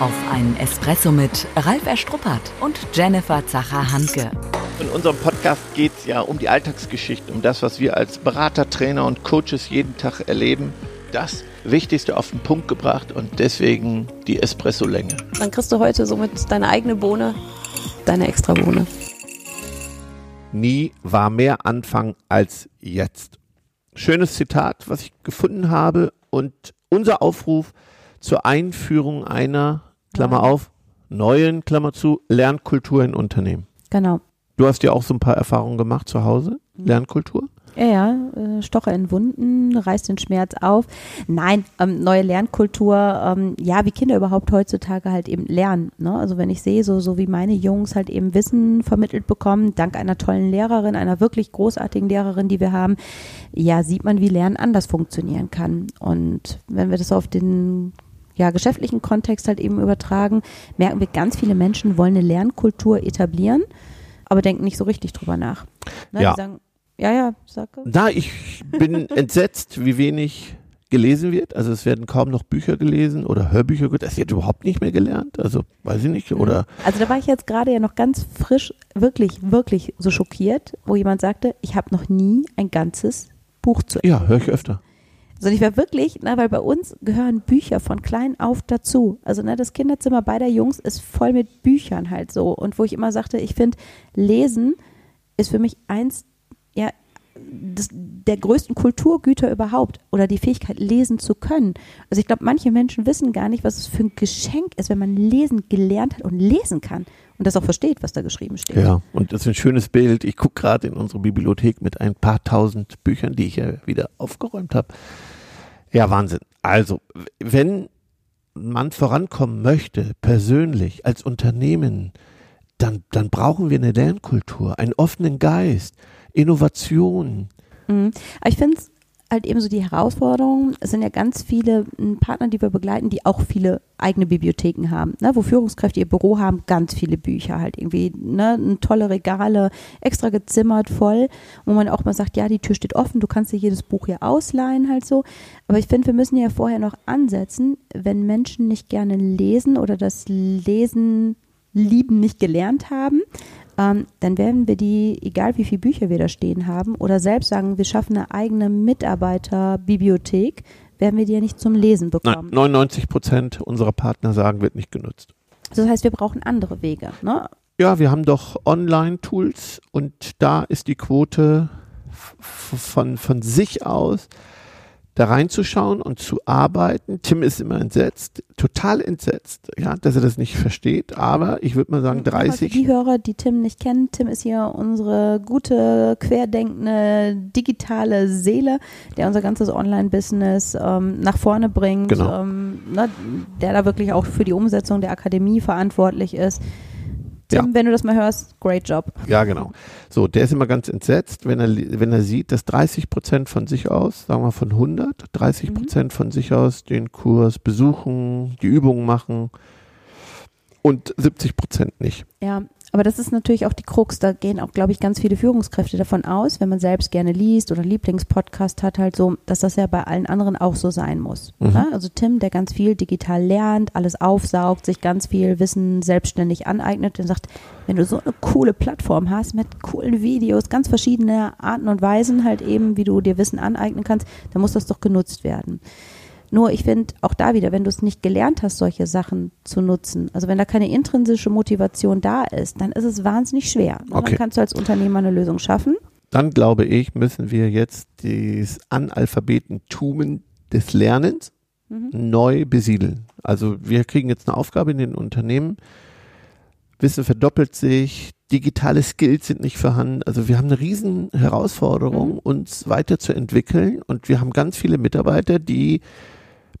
Auf einen Espresso mit Ralf Erstruppert und Jennifer Zacher-Hanke. In unserem Podcast geht es ja um die Alltagsgeschichte, um das, was wir als Berater, Trainer und Coaches jeden Tag erleben. Das Wichtigste auf den Punkt gebracht und deswegen die Espresso-Länge. Dann kriegst du heute somit deine eigene Bohne, deine extra Bohne. Nie war mehr Anfang als jetzt. Schönes Zitat, was ich gefunden habe und unser Aufruf zur Einführung einer, Klammer auf, neuen, Klammer zu, Lernkultur in Unternehmen. Genau. Du hast ja auch so ein paar Erfahrungen gemacht zu Hause, Lernkultur. Ja, ja, äh, Stocher in Wunden, reißt den Schmerz auf. Nein, ähm, neue Lernkultur, ähm, ja, wie Kinder überhaupt heutzutage halt eben lernen. Ne? Also wenn ich sehe, so, so wie meine Jungs halt eben Wissen vermittelt bekommen, dank einer tollen Lehrerin, einer wirklich großartigen Lehrerin, die wir haben, ja, sieht man, wie Lernen anders funktionieren kann. Und wenn wir das auf den ja, geschäftlichen Kontext halt eben übertragen, merken wir, ganz viele Menschen wollen eine Lernkultur etablieren, aber denken nicht so richtig drüber nach. Ne? Ja. Die sagen, ja, ja, sag. Da, ich bin entsetzt, wie wenig gelesen wird. Also es werden kaum noch Bücher gelesen oder Hörbücher. Das wird überhaupt nicht mehr gelernt. Also weiß ich nicht. Oder Also da war ich jetzt gerade ja noch ganz frisch, wirklich, wirklich so schockiert, wo jemand sagte, ich habe noch nie ein ganzes Buch zu ja, höre ich öfter. Also ich war wirklich, na, weil bei uns gehören Bücher von klein auf dazu. Also ne, das Kinderzimmer beider Jungs ist voll mit Büchern halt so. Und wo ich immer sagte, ich finde, Lesen ist für mich eins ja, des, der größten Kulturgüter überhaupt oder die Fähigkeit, lesen zu können. Also ich glaube, manche Menschen wissen gar nicht, was es für ein Geschenk ist, wenn man lesen gelernt hat und lesen kann und das auch versteht, was da geschrieben steht. Ja, und das ist ein schönes Bild. Ich gucke gerade in unsere Bibliothek mit ein paar tausend Büchern, die ich ja wieder aufgeräumt habe. Ja, Wahnsinn. Also, wenn man vorankommen möchte, persönlich, als Unternehmen, dann, dann brauchen wir eine Lernkultur, einen offenen Geist, Innovation. Mhm. Ich finde es halt eben so die Herausforderung, es sind ja ganz viele m, Partner, die wir begleiten, die auch viele eigene Bibliotheken haben, ne, wo Führungskräfte ihr Büro haben, ganz viele Bücher halt irgendwie, ne, tolle Regale, extra gezimmert voll, wo man auch mal sagt, ja, die Tür steht offen, du kannst dir jedes Buch hier ausleihen halt so. Aber ich finde, wir müssen ja vorher noch ansetzen, wenn Menschen nicht gerne lesen oder das Lesen lieben nicht gelernt haben, ähm, dann werden wir die, egal wie viele Bücher wir da stehen haben, oder selbst sagen, wir schaffen eine eigene Mitarbeiterbibliothek, werden wir die ja nicht zum Lesen Nein, bekommen. 99 Prozent unserer Partner sagen, wird nicht genutzt. Das heißt, wir brauchen andere Wege. Ne? Ja, wir haben doch Online-Tools und da ist die Quote von, von sich aus da reinzuschauen und zu arbeiten. Tim ist immer entsetzt, total entsetzt, ja, dass er das nicht versteht. Aber ich würde mal sagen, Nochmal für 30. die Hörer, die Tim nicht kennen, Tim ist hier unsere gute, querdenkende, digitale Seele, der unser ganzes Online-Business ähm, nach vorne bringt, Genau. ähm, ne, der da wirklich auch für die Umsetzung der Akademie verantwortlich ist. Tim, Ja. wenn du das mal hörst, great job. Ja, genau. So, der ist immer ganz entsetzt, wenn er, wenn er sieht, dass 30 Prozent von sich aus, sagen wir von 100, 30 Prozent von sich aus den Kurs besuchen, die Übungen machen und 70 Prozent nicht. Ja, aber das ist natürlich auch die Krux. Da gehen auch, glaube ich, ganz viele Führungskräfte davon aus, wenn man selbst gerne liest oder Lieblingspodcast hat, halt so, dass das ja bei allen anderen auch so sein muss. Mhm. Ne? Also Tim, der ganz viel digital lernt, alles aufsaugt, sich ganz viel Wissen selbstständig aneignet und sagt, wenn du so eine coole Plattform hast mit coolen Videos, ganz verschiedene Arten und Weisen halt eben, wie du dir Wissen aneignen kannst, dann muss das doch genutzt werden. Nur ich finde auch da wieder, wenn du es nicht gelernt hast, solche Sachen zu nutzen, also wenn da keine intrinsische Motivation da ist, dann ist es wahnsinnig schwer. Okay. Dann kannst du als Unternehmer eine Lösung schaffen. Dann glaube ich, müssen wir jetzt das Analphabetentum des Lernens neu besiedeln. Also wir kriegen jetzt eine Aufgabe in den Unternehmen. Wissen verdoppelt sich, digitale Skills sind nicht vorhanden. Also wir haben eine riesen Herausforderung, uns weiterzuentwickeln und wir haben ganz viele Mitarbeiter, die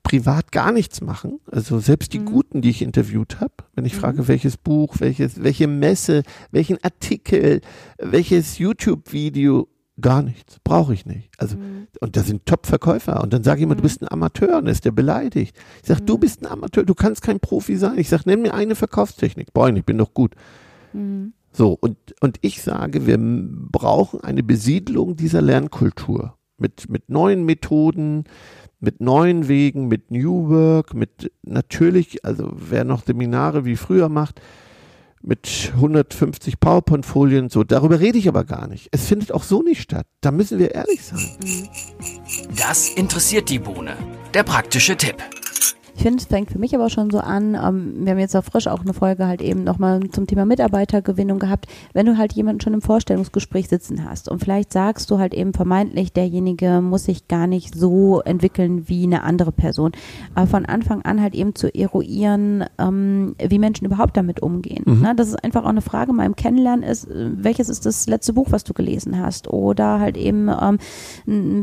privat gar nichts machen. Also selbst die Guten, die ich interviewt habe, wenn ich frage, welches Buch, welches, welche Messe, welchen Artikel, welches YouTube-Video, gar nichts, brauche ich nicht. Also und das sind Top-Verkäufer und dann sage ich immer, du bist ein Amateur und ist der beleidigt. Ich sage, du bist ein Amateur, du kannst kein Profi sein. Ich sage, nenn mir eine Verkaufstechnik. Boah, ich bin doch gut. So, und, und ich sage, wir brauchen eine Besiedlung dieser Lernkultur mit, mit neuen Methoden, mit neuen Wegen, mit New Work, mit natürlich, also wer noch Seminare wie früher macht, mit 150 PowerPoint-Folien, so, darüber rede ich aber gar nicht. Es findet auch so nicht statt. Da müssen wir ehrlich sein. Das interessiert die Bohne. Der praktische Tipp. Ich finde, es fängt für mich aber schon so an, ähm, wir haben jetzt auch frisch auch eine Folge halt eben nochmal zum Thema Mitarbeitergewinnung gehabt, wenn du halt jemanden schon im Vorstellungsgespräch sitzen hast und vielleicht sagst du halt eben vermeintlich, derjenige muss sich gar nicht so entwickeln wie eine andere Person, aber von Anfang an halt eben zu eruieren, ähm, wie Menschen überhaupt damit umgehen. Mhm. Ne? Das ist einfach auch eine Frage mal im Kennenlernen ist, äh, welches ist das letzte Buch, was du gelesen hast oder halt eben, ähm,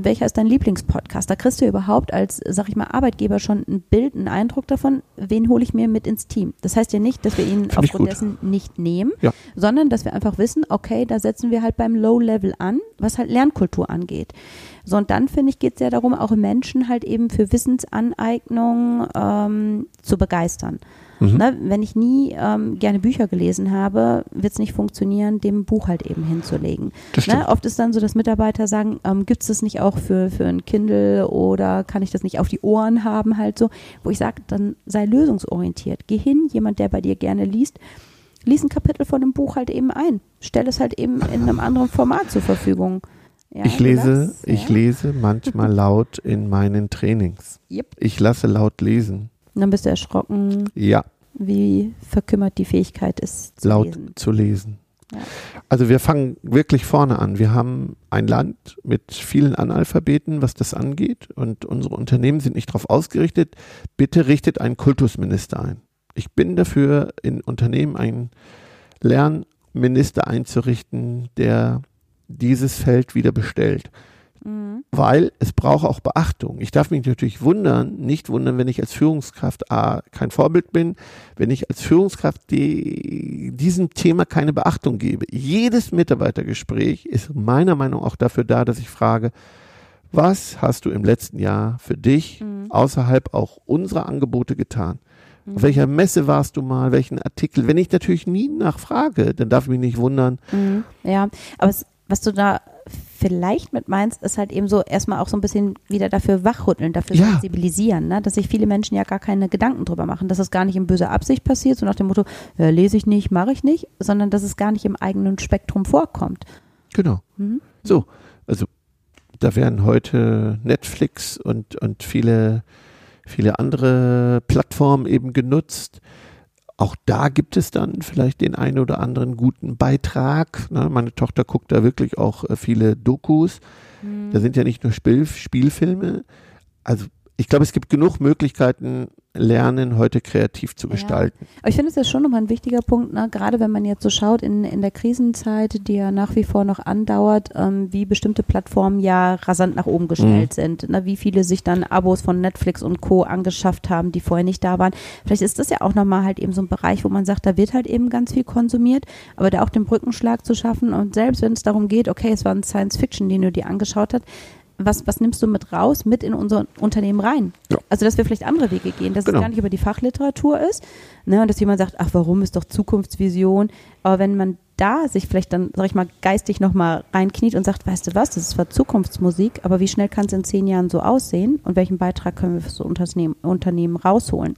welcher ist dein Lieblingspodcast? Da kriegst du überhaupt als, sag ich mal, Arbeitgeber schon ein Bild, einen Eindruck davon, wen hole ich mir mit ins Team. Das heißt ja nicht, dass wir ihn ich aufgrund dessen nicht nehmen, Ja. sondern dass wir einfach wissen, okay, da setzen wir halt beim Low-Level an, was halt Lernkultur angeht. So, und dann finde ich, geht es ja darum, auch Menschen halt eben für Wissensaneignung ähm, zu begeistern. Mhm. Ne, wenn ich nie ähm, gerne Bücher gelesen habe, wird es nicht funktionieren, dem Buch halt eben hinzulegen. Ne, oft ist dann so, dass Mitarbeiter sagen, ähm, gibt es das nicht auch für, für ein Kindle oder kann ich das nicht auf die Ohren haben halt so, wo ich sage, dann sei lösungsorientiert. Geh hin, jemand, der bei dir gerne liest, lies ein Kapitel von dem Buch halt eben ein. Stell es halt eben in einem anderen Format zur Verfügung. Ja, ich lese, das, ich ja. lese manchmal laut in meinen Trainings. Yep. Ich lasse laut lesen. Und dann bist du erschrocken, Ja, wie verkümmert die Fähigkeit ist zu laut lesen. zu lesen. Ja. Also wir fangen wirklich vorne an. Wir haben ein Land mit vielen Analphabeten, was das angeht, und unsere Unternehmen sind nicht darauf ausgerichtet. Bitte richtet einen Kultusminister ein. Ich bin dafür, in Unternehmen einen Lernminister einzurichten, der dieses Feld wieder bestellt. Mhm. Weil es braucht auch Beachtung. Ich darf mich natürlich wundern, nicht wundern, wenn ich als Führungskraft A, kein Vorbild bin, wenn ich als Führungskraft die, diesem Thema keine Beachtung gebe. Jedes Mitarbeitergespräch ist meiner Meinung nach auch dafür da, dass ich frage, was hast du im letzten Jahr für dich Mhm. außerhalb auch unserer Angebote getan? Auf welcher Messe warst du mal? Welchen Artikel? Wenn ich natürlich nie nachfrage, dann darf ich mich nicht wundern. Mhm. Ja, aber es, was du da vielleicht mit meinst, ist halt eben so erstmal auch so ein bisschen wieder dafür wachrütteln, dafür Ja. sensibilisieren, ne? dass sich viele Menschen ja gar keine Gedanken drüber machen, dass es gar nicht in böser Absicht passiert, so nach dem Motto, ja, lese ich nicht, mache ich nicht, sondern dass es gar nicht im eigenen Spektrum vorkommt. Genau. Mhm. So, also da werden heute Netflix und, und viele, viele andere Plattformen eben genutzt. Auch da gibt es dann vielleicht den einen oder anderen guten Beitrag. Ne? Meine Tochter guckt da wirklich auch äh, viele Dokus. Da sind ja nicht nur Spiel, Spielfilme. Also ich glaube, es gibt genug Möglichkeiten, Lernen heute kreativ zu Ja. gestalten. Aber ich finde es ja schon nochmal ein wichtiger Punkt, ne? gerade wenn man jetzt so schaut in, in der Krisenzeit, die ja nach wie vor noch andauert, ähm, wie bestimmte Plattformen ja rasant nach oben gestellt sind, ne? wie viele sich dann Abos von Netflix und Co. angeschafft haben, die vorher nicht da waren. Vielleicht ist das ja auch nochmal halt eben so ein Bereich, wo man sagt, da wird halt eben ganz viel konsumiert, aber da auch den Brückenschlag zu schaffen und selbst wenn es darum geht, okay, es war ein Science Fiction, den du dir angeschaut hast, was, was nimmst du mit raus, mit in unser Unternehmen rein? Ja. Also, dass wir vielleicht andere Wege gehen, dass Genau. es gar nicht über die Fachliteratur ist, ne, und dass jemand sagt, ach, warum ist doch Zukunftsvision? Aber wenn man da sich vielleicht dann, sag ich mal, geistig nochmal reinkniet und sagt, weißt du was, das ist zwar Zukunftsmusik, aber wie schnell kann es in zehn Jahren so aussehen und welchen Beitrag können wir für so Unternehmen, Unternehmen rausholen?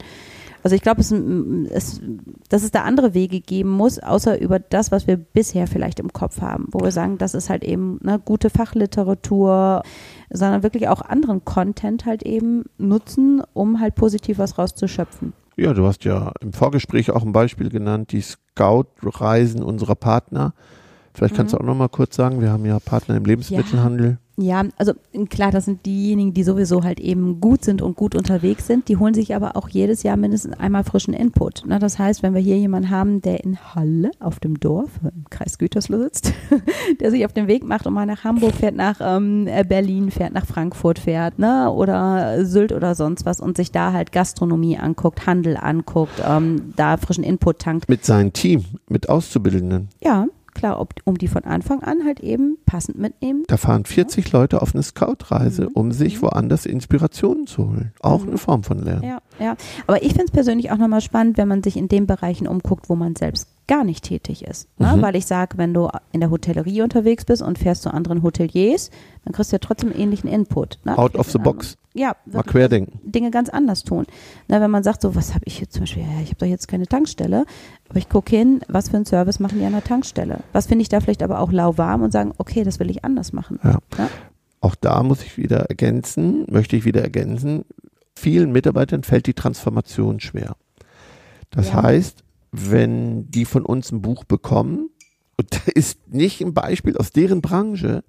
Also ich glaube, es, es, dass es da andere Wege geben muss, außer über das, was wir bisher vielleicht im Kopf haben, wo wir sagen, das ist halt eben ne, gute Fachliteratur, sondern wirklich auch anderen Content halt eben nutzen, um halt positiv was rauszuschöpfen. Ja, du hast ja im Vorgespräch auch ein Beispiel genannt, die Scout-Reisen unserer Partner. Vielleicht kannst du auch noch mal kurz sagen, wir haben ja Partner im Lebensmittelhandel. Ja, also klar, das sind diejenigen, die sowieso halt eben gut sind und gut unterwegs sind. Die holen sich aber auch jedes Jahr mindestens einmal frischen Input. Ne? Das heißt, wenn wir hier jemanden haben, der in Halle auf dem Dorf im Kreis Gütersloh sitzt, der sich auf den Weg macht und mal nach Hamburg fährt, nach ähm, Berlin fährt, nach Frankfurt fährt, ne? oder Sylt oder sonst was und sich da halt Gastronomie anguckt, Handel anguckt, ähm, da frischen Input tankt. Mit seinem Team, mit Auszubildenden. Ja, klar, ob, um die von Anfang an halt eben passend mitnehmen. Da fahren 40 Leute auf eine Scout-Reise, Mhm. um sich woanders Inspirationen zu holen. Auch Mhm. eine Form von Lernen. Ja, ja. Aber ich finde es persönlich auch nochmal spannend, wenn man sich in den Bereichen umguckt, wo man selbst gar nicht tätig ist. Ne? Mhm. Weil ich sage, wenn du in der Hotellerie unterwegs bist und fährst zu anderen Hoteliers, dann kriegst du ja trotzdem ähnlichen Input. Ne? Out of the box. Ja, Mal querdenken. Dinge ganz anders tun. Na, wenn man sagt, so, was habe ich jetzt zum Beispiel, ja, ich habe doch jetzt keine Tankstelle, aber ich gucke hin, was für einen Service machen die an der Tankstelle? Was finde ich da vielleicht aber auch lauwarm und sagen, okay, das will ich anders machen. Ja. Auch da muss ich wieder ergänzen, möchte ich wieder ergänzen, vielen Mitarbeitern fällt die Transformation schwer. Das Ja. heißt, wenn die von uns ein Buch bekommen, und da ist nicht ein Beispiel aus deren Branche,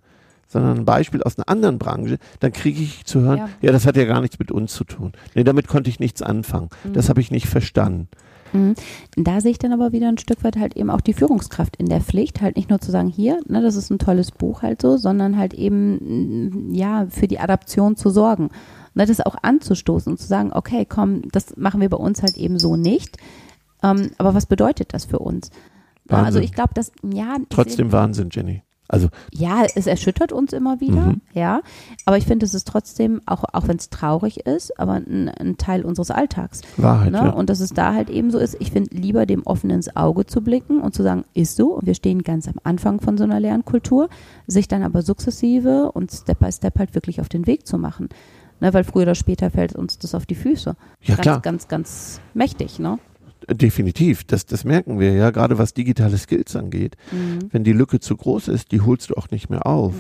sondern ein Beispiel aus einer anderen Branche, dann kriege ich zu hören, ja. Ja. das hat ja gar nichts mit uns zu tun. Nee, damit konnte ich nichts anfangen. Das habe ich nicht verstanden. Mhm. Da sehe ich dann aber wieder ein Stück weit halt eben auch die Führungskraft in der Pflicht, halt nicht nur zu sagen, hier, ne, das ist ein tolles Buch halt so, sondern halt eben, mm, ja, für die Adaption zu sorgen. Ne, das auch anzustoßen und zu sagen, okay, komm, das machen wir bei uns halt eben so nicht. Ähm, aber was bedeutet das für uns? Ja, also Wahnsinn. ich glaube, dass, ja, Trotzdem Wahnsinn, Jenny. Also ja, es erschüttert uns immer wieder, Mhm. ja. Aber ich finde, es ist trotzdem, auch, auch wenn es traurig ist, aber ein, ein Teil unseres Alltags. Wahrheit, Ne? ja. Und dass es da halt eben so ist, ich finde lieber dem offen ins Auge zu blicken und zu sagen, ist so, und wir stehen ganz am Anfang von so einer Lernkultur, sich dann aber sukzessive und Step by Step halt wirklich auf den Weg zu machen. Ne? Weil früher oder später fällt uns das auf die Füße. Ja, ganz, klar. ganz, ganz mächtig, ne? Definitiv, das, das merken wir ja, gerade was digitale Skills angeht. Mhm. Wenn die Lücke zu groß ist, die holst du auch nicht mehr auf.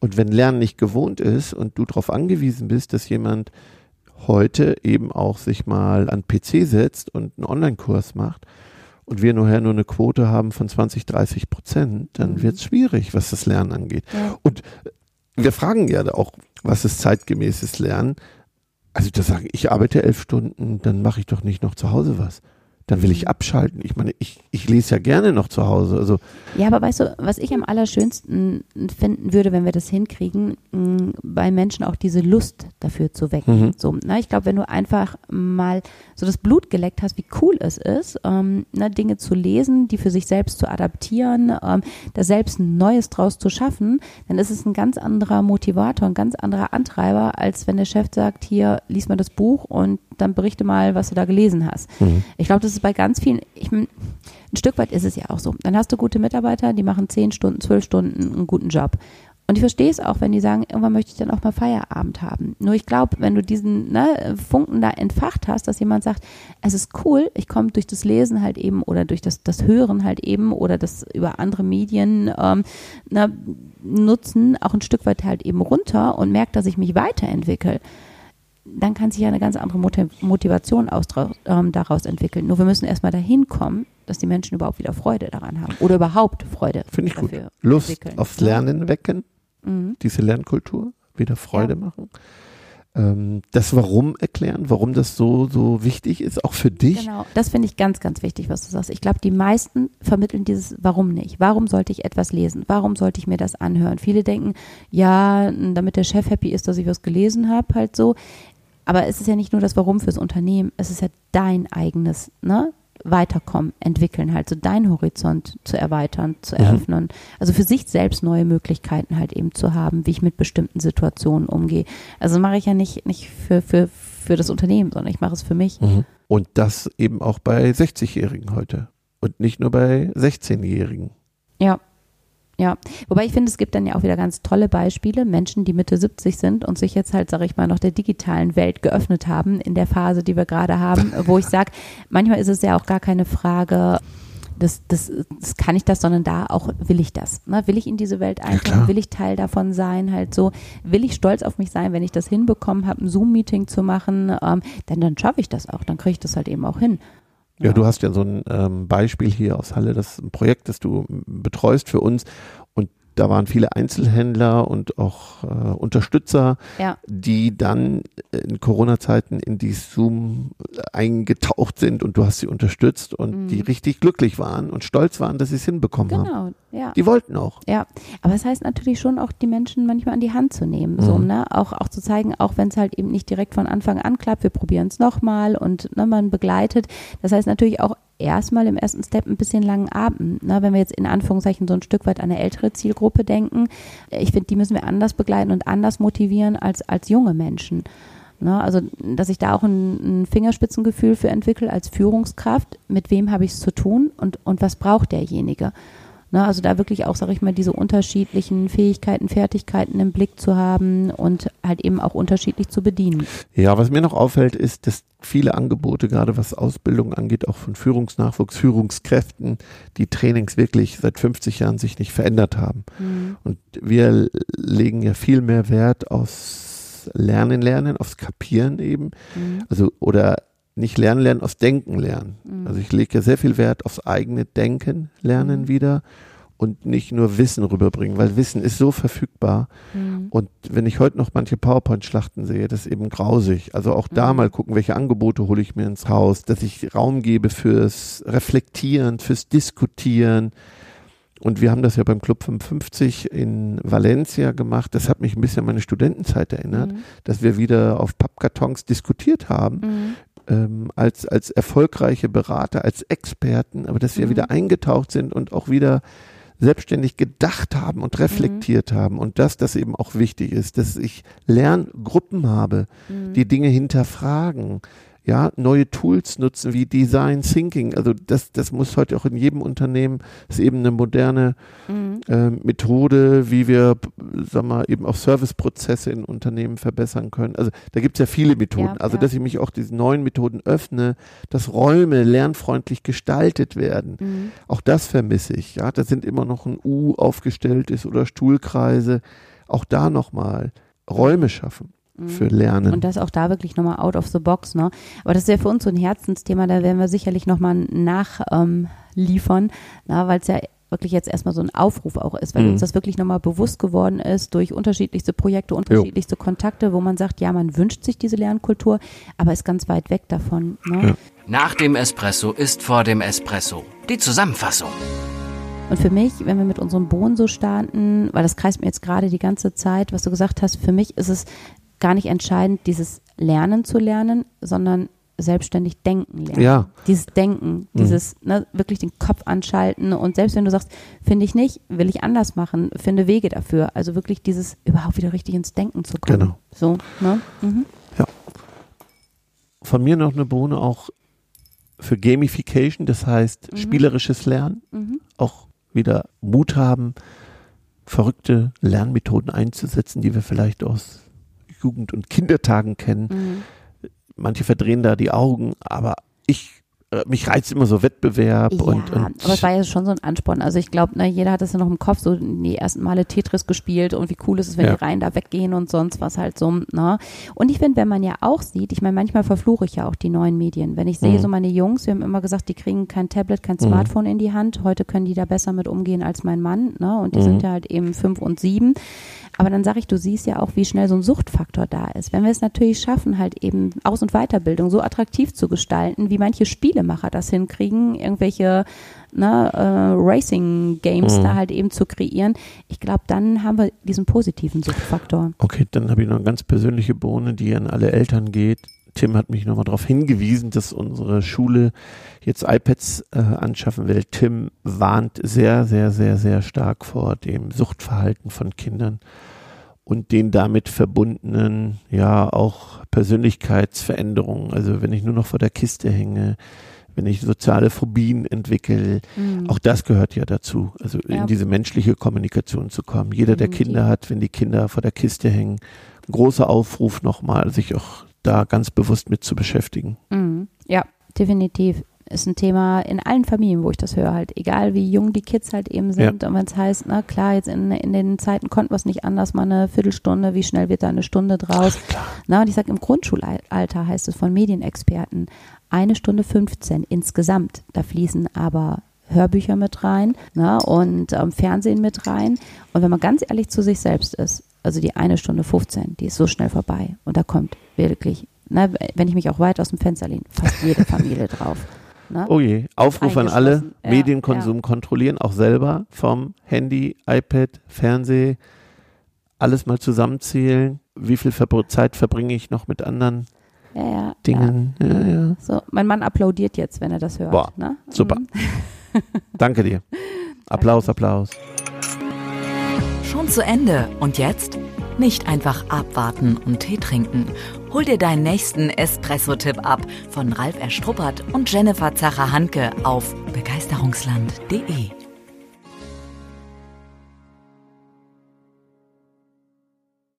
Und wenn Lernen nicht gewohnt ist und du darauf angewiesen bist, dass jemand heute eben auch sich mal an PC setzt und einen Online-Kurs macht und wir nachher nur eine Quote haben von 20, 30 Prozent, dann Mhm. wird es schwierig, was das Lernen angeht. Ja. Und wir fragen ja auch, was ist zeitgemäßes Lernen? Also da sagen, ich arbeite elf Stunden, dann mache ich doch nicht noch zu Hause was. Dann will Mhm. ich abschalten. Ich meine, ich, ich lese ja gerne noch zu Hause. Also Ja, aber weißt du, was ich am allerschönsten finden würde, wenn wir das hinkriegen, bei Menschen auch diese Lust dafür zu wecken. Mhm. So, na, ich glaube, wenn du einfach mal so das Blut geleckt hast, wie cool es ist, ähm, na, Dinge zu lesen, die für sich selbst zu adaptieren, ähm, da selbst ein Neues draus zu schaffen, dann ist es ein ganz anderer Motivator, ein ganz anderer Antreiber, als wenn der Chef sagt, hier, lies mal das Buch und dann berichte mal, was du da gelesen hast. Ich glaube, das ist bei ganz vielen, ich ein Stück weit ist es ja auch so. Dann hast du gute Mitarbeiter, die machen zehn Stunden, zwölf Stunden einen guten Job. Und ich verstehe es auch, wenn die sagen, irgendwann möchte ich dann auch mal Feierabend haben. Nur ich glaube, wenn du diesen ne, Funken da entfacht hast, dass jemand sagt, es ist cool, ich komme durch das Lesen halt eben oder durch das, das Hören halt eben oder das über andere Medien ähm, na, nutzen, auch ein Stück weit halt eben runter und merkt, dass ich mich weiterentwickle dann kann sich ja eine ganz andere Motiv- Motivation ausdra- ähm, daraus entwickeln. Nur wir müssen erstmal dahin kommen, dass die Menschen überhaupt wieder Freude daran haben oder überhaupt Freude finde ich gut. Lust entwickeln. aufs ne? Lernen wecken, Mhm. diese Lernkultur, wieder Freude machen. Ähm, das Warum erklären, warum das so, so wichtig ist, auch für dich. Genau, das finde ich ganz, ganz wichtig, was du sagst. Ich glaube, die meisten vermitteln dieses Warum nicht. Warum sollte ich etwas lesen? Warum sollte ich mir das anhören? Viele denken, ja, damit der Chef happy ist, dass ich was gelesen habe, halt so. Aber es ist ja nicht nur das Warum fürs Unternehmen, es ist ja dein eigenes, ne? Weiterkommen, entwickeln, halt so deinen Horizont zu erweitern, zu Mhm. eröffnen. Also für sich selbst neue Möglichkeiten halt eben zu haben, wie ich mit bestimmten Situationen umgehe. Also mache ich ja nicht, nicht für, für, für das Unternehmen, sondern ich mache es für mich. Mhm. Und das eben auch bei 60-Jährigen heute. Und nicht nur bei 16-Jährigen. Ja. Ja, wobei ich finde, es gibt dann ja auch wieder ganz tolle Beispiele, Menschen, die Mitte 70 sind und sich jetzt halt, sage ich mal, noch der digitalen Welt geöffnet haben in der Phase, die wir gerade haben, wo ich sage, manchmal ist es ja auch gar keine Frage, das, das, das kann ich das, sondern da auch will ich das. Ne? Will ich in diese Welt eintauchen? will ich Teil davon sein? Halt so, will ich stolz auf mich sein, wenn ich das hinbekommen habe, ein Zoom-Meeting zu machen? Ähm, dann dann schaffe ich das auch, dann kriege ich das halt eben auch hin. Ja, du hast ja so ein ähm, Beispiel hier aus Halle, das ist ein Projekt, das du betreust für uns. Da waren viele Einzelhändler und auch äh, Unterstützer, Ja. die dann in Corona-Zeiten in die Zoom eingetaucht sind und du hast sie unterstützt und Mhm. die richtig glücklich waren und stolz waren, dass sie es hinbekommen haben. Genau, ja. Die wollten auch. Ja, aber es heißt natürlich schon auch, die Menschen manchmal an die Hand zu nehmen, so, Mhm. ne? Auch, auch zu zeigen, auch wenn es halt eben nicht direkt von Anfang an klappt, wir probieren es nochmal und ne, man begleitet. Das heißt natürlich auch erstmal im ersten Step ein bisschen langen Abend. Ne? Wenn wir jetzt in Anführungszeichen so ein Stück weit an eine ältere Zielgruppe denken, ich finde, die müssen wir anders begleiten und anders motivieren als, als junge Menschen. Ne? Also, dass ich da auch ein, ein Fingerspitzengefühl für entwickle als Führungskraft, mit wem habe ich es zu tun und, und was braucht derjenige. Ne, also da wirklich auch, sage ich mal, diese unterschiedlichen Fähigkeiten, Fertigkeiten im Blick zu haben und halt eben auch unterschiedlich zu bedienen. Ja, was mir noch auffällt, ist, dass viele Angebote, gerade was Ausbildung angeht, auch von Führungsnachwuchs, Führungskräften, die Trainings wirklich seit 50 Jahren sich nicht verändert haben. Mhm. Und wir legen ja viel mehr Wert aufs Lernen, Lernen, aufs Kapieren eben. Mhm. Also, oder nicht lernen, lernen, aufs Denken lernen. Mhm. Also ich lege ja sehr viel Wert aufs eigene Denken, Lernen mhm. wieder und nicht nur Wissen rüberbringen, weil Wissen ist so verfügbar. Mhm. Und wenn ich heute noch manche PowerPoint-Schlachten sehe, das ist eben grausig. Also auch da mhm. mal gucken, welche Angebote hole ich mir ins Haus, dass ich Raum gebe fürs Reflektieren, fürs Diskutieren. Und wir haben das ja beim Club 55 in Valencia gemacht. Das hat mich ein bisschen an meine Studentenzeit erinnert, mhm. dass wir wieder auf Pappkartons diskutiert haben mhm ähm, als, als erfolgreiche Berater, als Experten, aber dass wir mhm. wieder eingetaucht sind und auch wieder selbstständig gedacht haben und reflektiert mhm. haben und dass das eben auch wichtig ist, dass ich Lerngruppen habe, mhm. die Dinge hinterfragen, ja, neue Tools nutzen wie Design Thinking. Also das, das muss heute auch in jedem Unternehmen, ist eben eine moderne mhm. äh, Methode, wie wir, sag mal, eben auch Serviceprozesse in Unternehmen verbessern können. Also da gibt es ja viele Methoden. Ja, also ja. dass ich mich auch diesen neuen Methoden öffne, dass Räume lernfreundlich gestaltet werden. Mhm. Auch das vermisse ich. Ja, da sind immer noch ein U aufgestellt ist oder Stuhlkreise. Auch da nochmal Räume schaffen für mhm. Lernen. Und das auch da wirklich nochmal out of the box, ne? Aber das ist ja für uns so ein Herzensthema, da werden wir sicherlich nochmal nachliefern, ähm, weil es ja wirklich jetzt erstmal so ein Aufruf auch ist, weil mhm. uns das wirklich nochmal bewusst geworden ist durch unterschiedlichste Projekte, unterschiedlichste jo. Kontakte, wo man sagt, ja, man wünscht sich diese Lernkultur, aber ist ganz weit weg davon. Ne? Ja. Nach dem Espresso ist vor dem Espresso. Die Zusammenfassung. Und für mich, wenn wir mit unserem Bohnen so starten, weil das kreist mir jetzt gerade die ganze Zeit, was du gesagt hast, für mich ist es gar nicht entscheidend, dieses Lernen zu lernen, sondern selbstständig denken lernen. Ja. Dieses Denken, mhm. dieses ne, wirklich den Kopf anschalten und selbst wenn du sagst, finde ich nicht, will ich anders machen, finde Wege dafür. Also wirklich dieses überhaupt wieder richtig ins Denken zu kommen. Genau. So, ne? Mhm. Ja. Von mir noch eine Bohne auch für Gamification, das heißt mhm. spielerisches Lernen, mhm. auch wieder Mut haben, verrückte Lernmethoden einzusetzen, die wir vielleicht aus Jugend- und Kindertagen kennen. Mhm. Manche verdrehen da die Augen, aber ich mich reizt immer so Wettbewerb ja, und, und, aber es war ja schon so ein Ansporn. Also ich glaube, ne, jeder hat das ja noch im Kopf, so die ersten Male Tetris gespielt und wie cool ist es, wenn ja. die Reihen da weggehen und sonst was halt so. Ne? Und ich finde, wenn man ja auch sieht, ich meine, manchmal verfluche ich ja auch die neuen Medien. Wenn ich sehe, mhm. so meine Jungs, wir haben immer gesagt, die kriegen kein Tablet, kein mhm. Smartphone mhm. in die Hand. Heute können die da besser mit umgehen als mein Mann. Ne? Und die mhm. sind ja halt eben fünf und sieben. Aber dann sage ich, du siehst ja auch, wie schnell so ein Suchtfaktor da ist. Wenn wir es natürlich schaffen, halt eben Aus- und Weiterbildung so attraktiv zu gestalten, wie manche Spielemacher das hinkriegen, irgendwelche ne, äh, Racing-Games mhm. da halt eben zu kreieren, ich glaube, dann haben wir diesen positiven Suchtfaktor. Okay, dann habe ich noch eine ganz persönliche Bohne, die an alle Eltern geht. Tim hat mich nochmal darauf hingewiesen, dass unsere Schule jetzt iPads äh, anschaffen will. Tim warnt sehr, sehr, sehr, sehr stark vor dem Suchtverhalten von Kindern und den damit verbundenen, ja, auch Persönlichkeitsveränderungen. Also wenn ich nur noch vor der Kiste hänge, wenn ich soziale Phobien entwickle, mhm. auch das gehört ja dazu, also ja. in diese menschliche Kommunikation zu kommen. Jeder, der Kinder hat, wenn die Kinder vor der Kiste hängen, großer Aufruf nochmal, sich auch da ganz bewusst mit zu beschäftigen. Mhm. Ja, definitiv. Ist ein Thema in allen Familien, wo ich das höre, halt, egal wie jung die Kids halt eben sind. Ja. Und wenn es heißt, na klar, jetzt in, in den Zeiten konnten wir es nicht anders, mal eine Viertelstunde, wie schnell wird da eine Stunde draus? Ach, na, und ich sage, im Grundschulalter heißt es von Medienexperten, eine Stunde 15 insgesamt. Da fließen aber Hörbücher mit rein ne, und ähm, Fernsehen mit rein. Und wenn man ganz ehrlich zu sich selbst ist, also die eine Stunde 15, die ist so schnell vorbei. Und da kommt wirklich, ne, wenn ich mich auch weit aus dem Fenster lehne, fast jede Familie drauf. Ne? Oh je, Aufruf an alle, ja, Medienkonsum ja. kontrollieren, auch selber vom Handy, iPad, Fernseh, alles mal zusammenzählen. Wie viel Zeit verbringe ich noch mit anderen ja, ja, Dingen? Ja. Ja, so, mein Mann applaudiert jetzt, wenn er das hört. Boah, ne? super. Mhm. Danke dir. Applaus, Applaus schon zu Ende. Und jetzt? Nicht einfach abwarten und Tee trinken. Hol dir deinen nächsten Espresso-Tipp ab von Ralf Erstruppert und Jennifer Zacher-Hanke auf begeisterungsland.de.